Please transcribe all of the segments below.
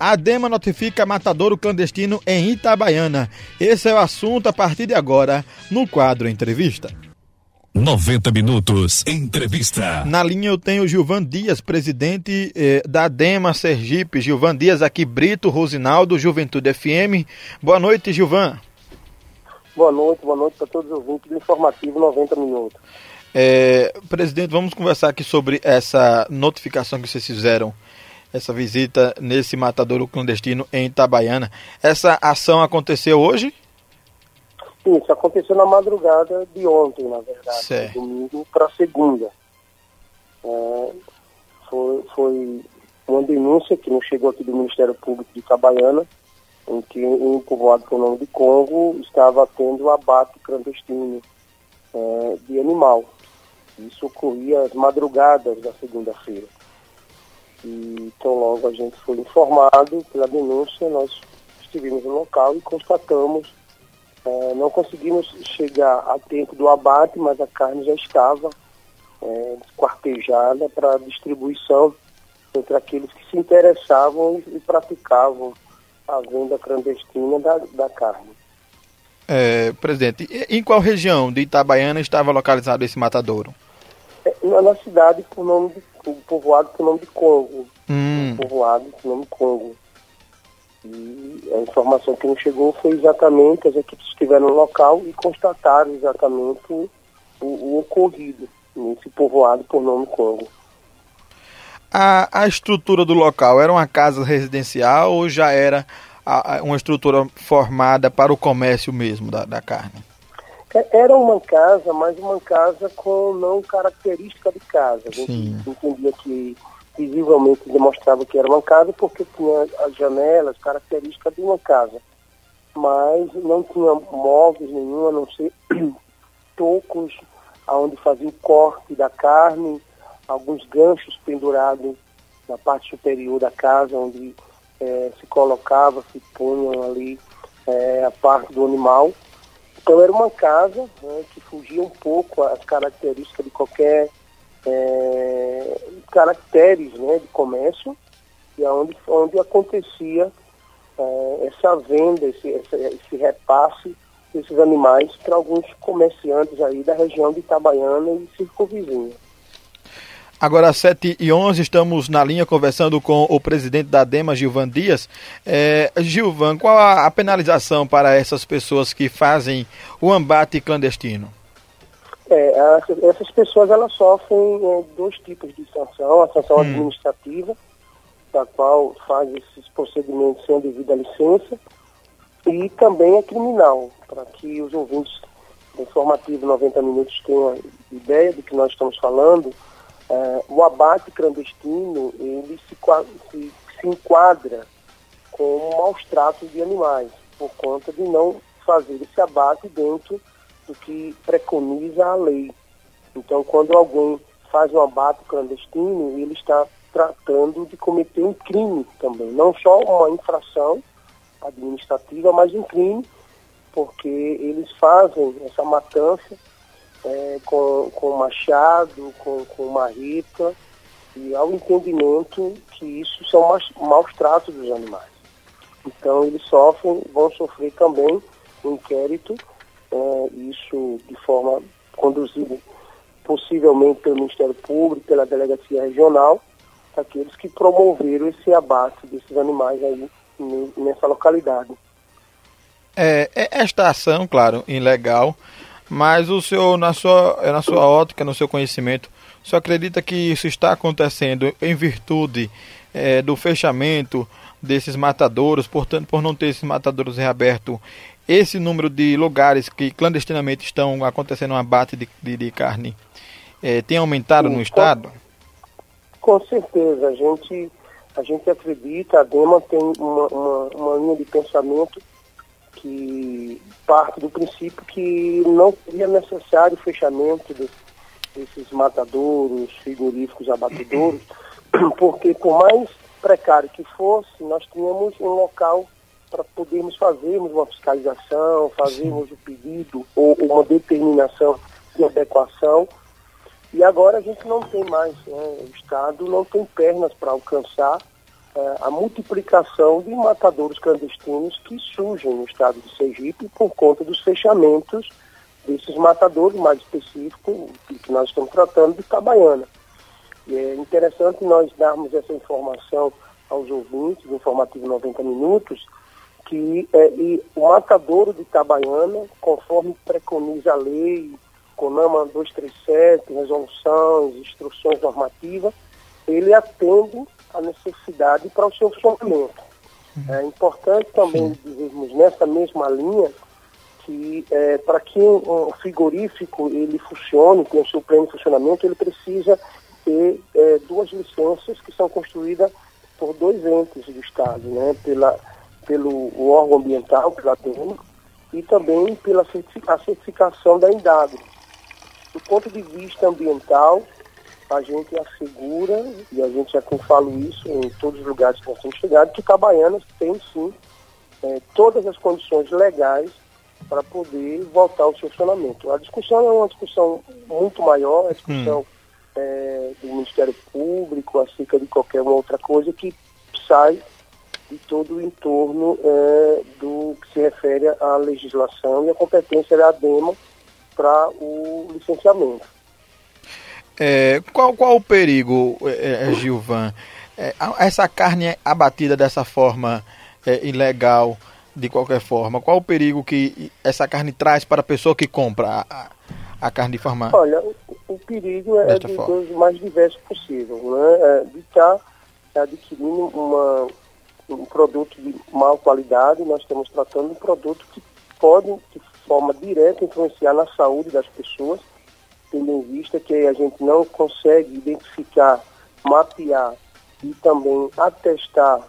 A Dema notifica matadouro clandestino em Itabaiana. Esse é o assunto a partir de agora no quadro Entrevista. 90 minutos. Entrevista. Na linha eu tenho Gilvan Dias, presidente eh, da Dema Sergipe. Gilvan Dias, aqui Brito Rosinaldo, Juventude FM. Boa noite, Gilvan. Boa noite, boa noite para todos os ouvintes do Informativo 90 Minutos. É, presidente, vamos conversar aqui sobre essa notificação que vocês fizeram, essa visita nesse matadouro clandestino em Itabaiana. Essa ação aconteceu hoje? Isso, aconteceu na madrugada de ontem, na verdade, Certo. domingo para segunda. É, foi, foi uma denúncia que nos chegou aqui do Ministério Público de Itabaiana, em que um povoado com o nome de Congo estava tendo abate clandestino é, de animal. Isso ocorria às madrugadas da segunda-feira. E então logo a gente foi informado pela denúncia, nós estivemos no local e constatamos é, não conseguimos chegar a tempo do abate, mas a carne já estava é, esquartejada para distribuição entre aqueles que se interessavam e, praticavam a venda clandestina da, da carne. É, presidente, em qual região de Itabaiana estava localizado esse matadouro? É, na, cidade, com o nome de, o povoado com o nome de Congo. Hum, Um povoado com o nome Congo. E a informação que nos chegou foi exatamente, as equipes estiveram no local e constataram exatamente o, o ocorrido nesse povoado por nome Congo. a, a estrutura do local era uma casa residencial ou já era a- a- uma estrutura formada para o comércio mesmo da, da carne? É- Era uma casa, mas uma casa com não característica de casa. A gente Sim. entendia que visivelmente demonstrava que era uma casa porque tinha as janelas, características de uma casa. Mas não tinha móveis nenhum, a não ser tocos onde fazia o corte da carne, alguns ganchos pendurados na parte superior da casa, onde eh, se colocava, se punham ali eh, a parte do animal. Então era uma casa né, que fugia um pouco às características de qualquer é, caracteres né, de comércio e onde, onde acontecia é, essa venda, esse, esse, esse repasse desses animais para alguns comerciantes aí da região de Itabaiana e circunvizinha. Agora, às 7 e 11 estamos na linha conversando com o presidente da DEMA, Gilvan Dias. É, Gilvan, qual a, a penalização para essas pessoas que fazem o embate clandestino? É, as- essas pessoas elas sofrem é, dois tipos de sanção, a sanção Hum. administrativa, da qual faz esses procedimentos sem devida licença, e também a criminal, para que os ouvintes do informativo 90 minutos tenham ideia do que nós estamos falando. É, o abate clandestino ele se, se, se enquadra como maus tratos de animais, por conta de não fazer esse abate dentro do que preconiza a lei. Então, quando alguém faz um abate clandestino, ele está tratando de cometer um crime também, não só uma infração administrativa, mas um crime, porque eles fazem essa matança é, com, com machado, com, com marreta, e ao entendimento que isso são maus, maus tratos dos animais. Então eles sofrem, vão sofrer também um inquérito, é, isso de forma conduzida possivelmente pelo Ministério Público, pela Delegacia Regional, aqueles que promoveram esse abate desses animais aí ne- nessa localidade. É, é esta ação, claro, ilegal, mas o senhor, na sua, na sua ótica, no seu conhecimento, o senhor acredita que isso está acontecendo em virtude é, do fechamento desses matadouros, portanto, por não ter esses matadouros reabertos, esse número de lugares que clandestinamente estão acontecendo um abate de, de, de carne é, tem aumentado Sim, no com- estado? Com certeza, a gente, a gente acredita, a DEMA tem uma, uma, uma linha de pensamento que parte do princípio que não seria necessário o fechamento de- desses matadouros, frigoríficos, abatedouros, porque por mais precário que fosse, nós tínhamos um local para podermos fazermos uma fiscalização, fazermos o pedido ou uma determinação de adequação. E agora a gente não tem mais, né? o Estado não tem pernas para alcançar a multiplicação de matadouros clandestinos que surgem no estado de Sergipe por conta dos fechamentos desses matadouros, mais específico, que nós estamos tratando de Itabaiana. E é interessante nós darmos essa informação aos ouvintes do Informativo 90 Minutos, que é, o matadouro de Itabaiana, conforme preconiza a lei, CONAMA 237, resoluções, instruções normativas, ele atende a necessidade para o seu funcionamento. É importante também dizermos nessa mesma linha que é, para que um, frigorífico ele funcione, tenha o seu pleno funcionamento, ele precisa ter é, duas licenças que são construídas por dois entes do Estado, né? Pela, pelo órgão ambiental, pela DEMA, e também pela certificação da Indagro. Do ponto de vista ambiental, a gente assegura, e a gente já falo isso em todos os lugares que nós temos chegado, que Cabaianas tem sim é, todas as condições legais para poder voltar ao funcionamento. A discussão é uma discussão muito maior, a discussão hum. é, do Ministério Público acerca de qualquer outra coisa que sai de todo o entorno é, do que se refere à legislação e à competência da ADEMA para o licenciamento. É, qual, qual o perigo, é, é Gilvan? É, essa carne abatida dessa forma é, ilegal, de qualquer forma, qual o perigo que essa carne traz para a pessoa que compra a, a carne de forma Olha, o, o perigo é de dos mais diversos possível, né? de estar adquirindo uma, um produto de má qualidade, nós estamos tratando de um produto que pode, de forma direta, influenciar na saúde das pessoas, tendo em vista que a gente não consegue identificar, mapear e também atestar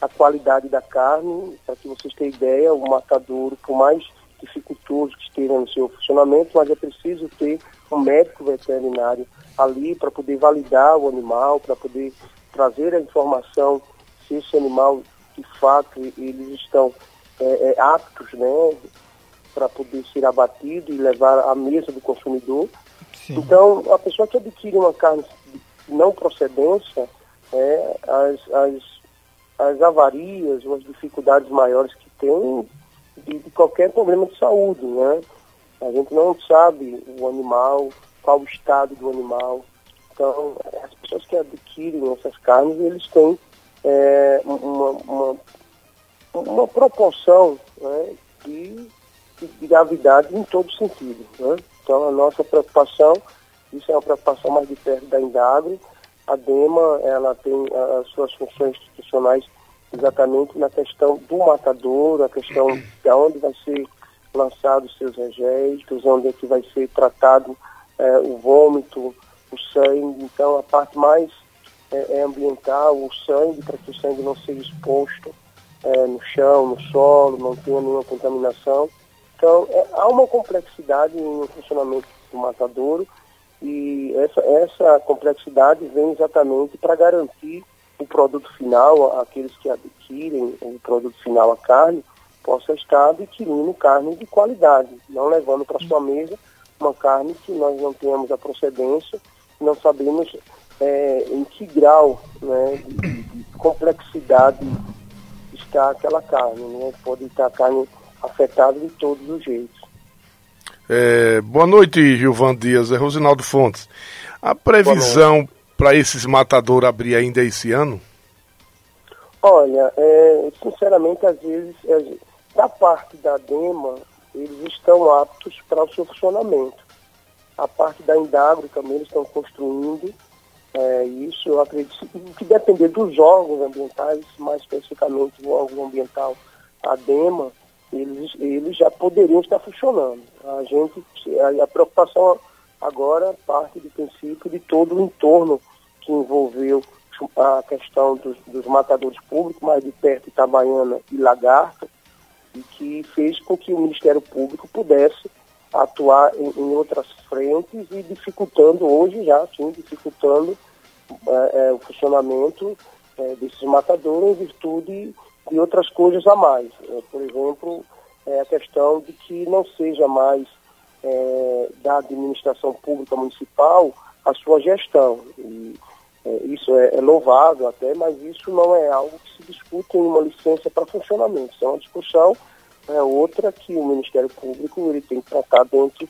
a qualidade da carne, para que vocês tenham ideia, o matadouro, por mais dificultoso que esteja no seu funcionamento, mas é preciso ter um médico veterinário ali para poder validar o animal, para poder trazer a informação se esse animal, de fato, eles estão é, é, aptos, né, para poder ser abatido e levar à mesa do consumidor. Sim. Então, a pessoa que adquire uma carne de não procedência, é, as, as, as avarias ou as dificuldades maiores que tem de, de, qualquer problema de saúde, né? A gente não sabe o animal, qual o estado do animal. Então, as pessoas que adquirem essas carnes, eles têm é, uma, uma, uma, proporção né, de, de, gravidade em todo sentido. Né? Então, a nossa preocupação, isso é uma preocupação mais de perto da Indagre, a DEMA ela tem as suas funções institucionais exatamente na questão do matador, a questão de onde vai ser lançado os seus registros, onde é que vai ser tratado é, o vômito, o sangue. Então, a parte mais é, é ambiental, o sangue, para que o sangue não seja exposto é, no chão, no solo, não tenha nenhuma contaminação. Então, é, há uma complexidade no funcionamento do matadouro e essa, essa complexidade vem exatamente para garantir o produto final, aqueles que adquirem o produto final, a carne, possa estar adquirindo carne de qualidade, não levando para sua mesa uma carne que nós não tenhamos a procedência, não sabemos é, em que grau né, de, de, complexidade está aquela carne. Né? Pode estar carne afetada de todos os jeitos. É, boa noite, Gilvan Dias. É Rosinaldo Fontes. A previsão para esses matadores abrir ainda esse ano? Olha, é, sinceramente, às vezes, é, da parte da DEMA, eles estão aptos para o seu funcionamento. A parte da Indagro também eles estão construindo é, isso eu acredito que depender dos órgãos ambientais, mais especificamente o órgão ambiental, a DEMA, eles, eles já poderiam estar funcionando. A gente, a, a preocupação agora parte do princípio de todo o entorno que envolveu a questão dos, dos matadores públicos, mais de perto Itabaiana e Lagarto, e que fez com que o Ministério Público pudesse atuar em, em outras frentes e dificultando hoje já, sim, dificultando é, é, o funcionamento é, desses matadouros em virtude de outras coisas a mais. É, por exemplo, é, a questão de que não seja mais é, da administração pública municipal a sua gestão. E isso é, é, louvável até, mas isso não é algo que se discute em uma licença para funcionamento. Isso é uma discussão é, outra que o Ministério Público ele tem que tratar dentro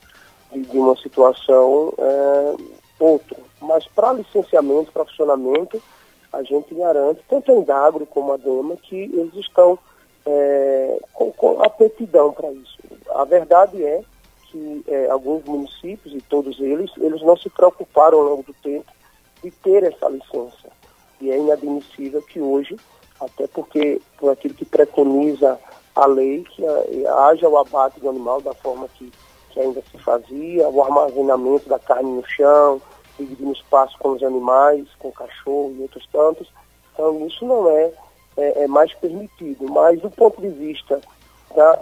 de, de uma situação é, outra. Mas para licenciamento, para funcionamento, a gente garante, tanto a Indagro como a DEMA, que eles estão é, com, com aptidão para isso. A verdade é que é, alguns municípios, e todos eles, eles não se preocuparam ao longo do tempo de ter essa licença. E é inadmissível que hoje, até porque por aquilo que preconiza a lei, que haja o abate do animal da forma que, que ainda se fazia, o armazenamento da carne no chão, dividindo espaço com os animais, com o cachorro e outros tantos. Então isso não é, é, é mais permitido. Mas do ponto de vista da,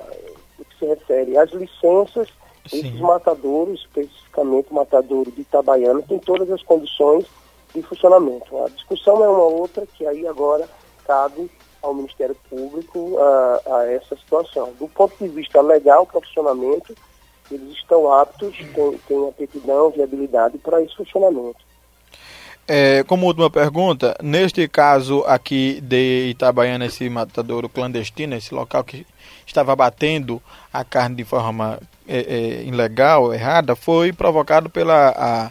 do que se refere às licenças, Sim. esses matadouros, especificamente o matadouro de Itabaiana, tem todas as condições de funcionamento. A discussão é uma outra que aí agora cabe ao Ministério Público a, a essa situação. Do ponto de vista legal para o funcionamento, eles estão aptos, têm, têm aptidão, viabilidade para esse funcionamento. É, como última pergunta, neste caso aqui de Itabaiana, esse matadouro clandestino, esse local que estava batendo a carne de forma é, é, ilegal, errada, foi provocado pela a,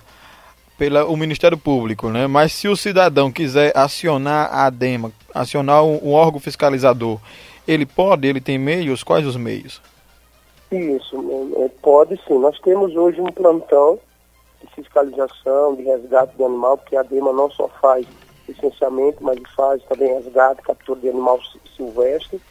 pela o Ministério Público, né? Mas se o cidadão quiser acionar a ADEMA, acionar um, um órgão fiscalizador, ele pode, ele tem meios? Quais os meios? Isso, é, é, pode sim. Nós temos hoje um plantão de fiscalização, de resgate do animal, porque a ADEMA não só faz licenciamento, mas faz também resgate, captura de animal silvestre.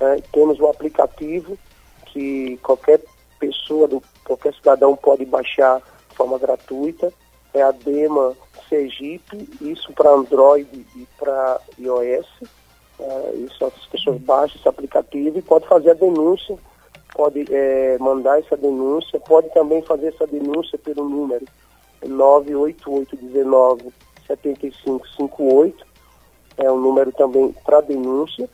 Né? Temos um aplicativo que qualquer pessoa, qualquer cidadão pode baixar de forma gratuita é a Dema Sergipe, isso para Android e para iOS. É, isso as pessoas baixam esse aplicativo e pode fazer a denúncia, pode é, mandar essa denúncia, pode também fazer essa denúncia pelo número 98819 7558, é um número também para denúncia,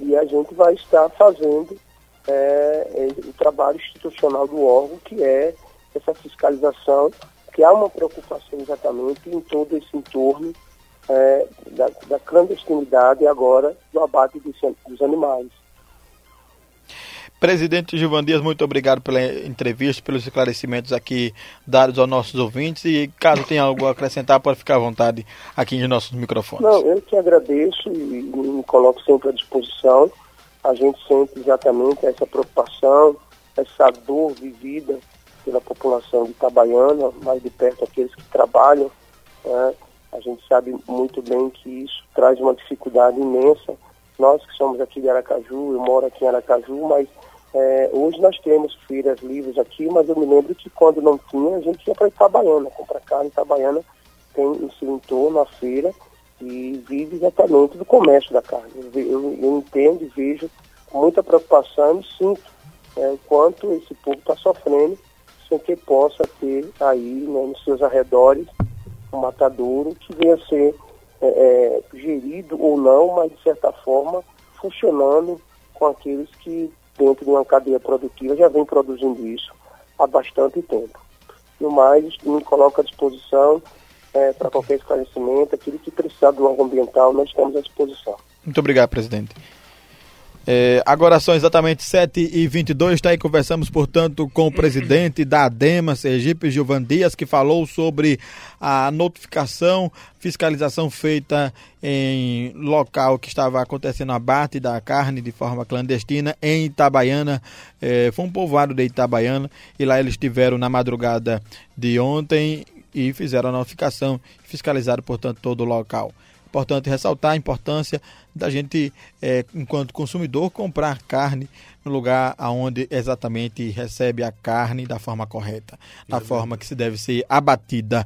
e a gente vai estar fazendo é, é, o trabalho institucional do órgão, que é essa fiscalização que há uma preocupação exatamente em todo esse entorno é, da, da, clandestinidade e agora do abate dos, dos animais. Presidente Gilvan Dias, muito obrigado pela entrevista, pelos esclarecimentos aqui dados aos nossos ouvintes e caso tenha algo a acrescentar, pode ficar à vontade aqui nos nossos microfones. Não, eu que agradeço e me coloco sempre à disposição. A gente sente exatamente essa preocupação, essa dor vivida pela população de Itabaiana, mais de perto aqueles que trabalham. Né? A gente sabe muito bem que isso traz uma dificuldade imensa. Nós que somos aqui de Aracaju, eu moro aqui em Aracaju, mas é, hoje nós temos feiras livres aqui, mas eu me lembro que quando não tinha, a gente ia para Itabaiana, comprar carne. Itabaiana tem em seu entorno a feira e vive exatamente do comércio da carne. Eu, eu, eu entendo e vejo muita preocupação e sinto é, o quanto esse povo está sofrendo sem que possa ter aí né, nos seus arredores um matadouro que venha a ser é, é, gerido ou não, mas de certa forma funcionando com aqueles que dentro de uma cadeia produtiva já vem produzindo isso há bastante tempo. No mais, me coloco à disposição é, para qualquer esclarecimento, aquilo que precisar do órgão ambiental, nós estamos à disposição. Muito obrigado, presidente. É, agora são exatamente 7h22, está aí conversamos, portanto, com o presidente da ADEMA, Sergipe, Gilvan Dias, que falou sobre a notificação, fiscalização feita em local que estava acontecendo abate da carne de forma clandestina em Itabaiana, é, foi um povoado de Itabaiana, e lá eles estiveram na madrugada de ontem e fizeram a notificação, fiscalizaram, portanto, todo o local. Importante ressaltar a importância da gente, é, enquanto consumidor, comprar carne no lugar aonde exatamente recebe a carne da forma correta, da forma que se deve ser abatida.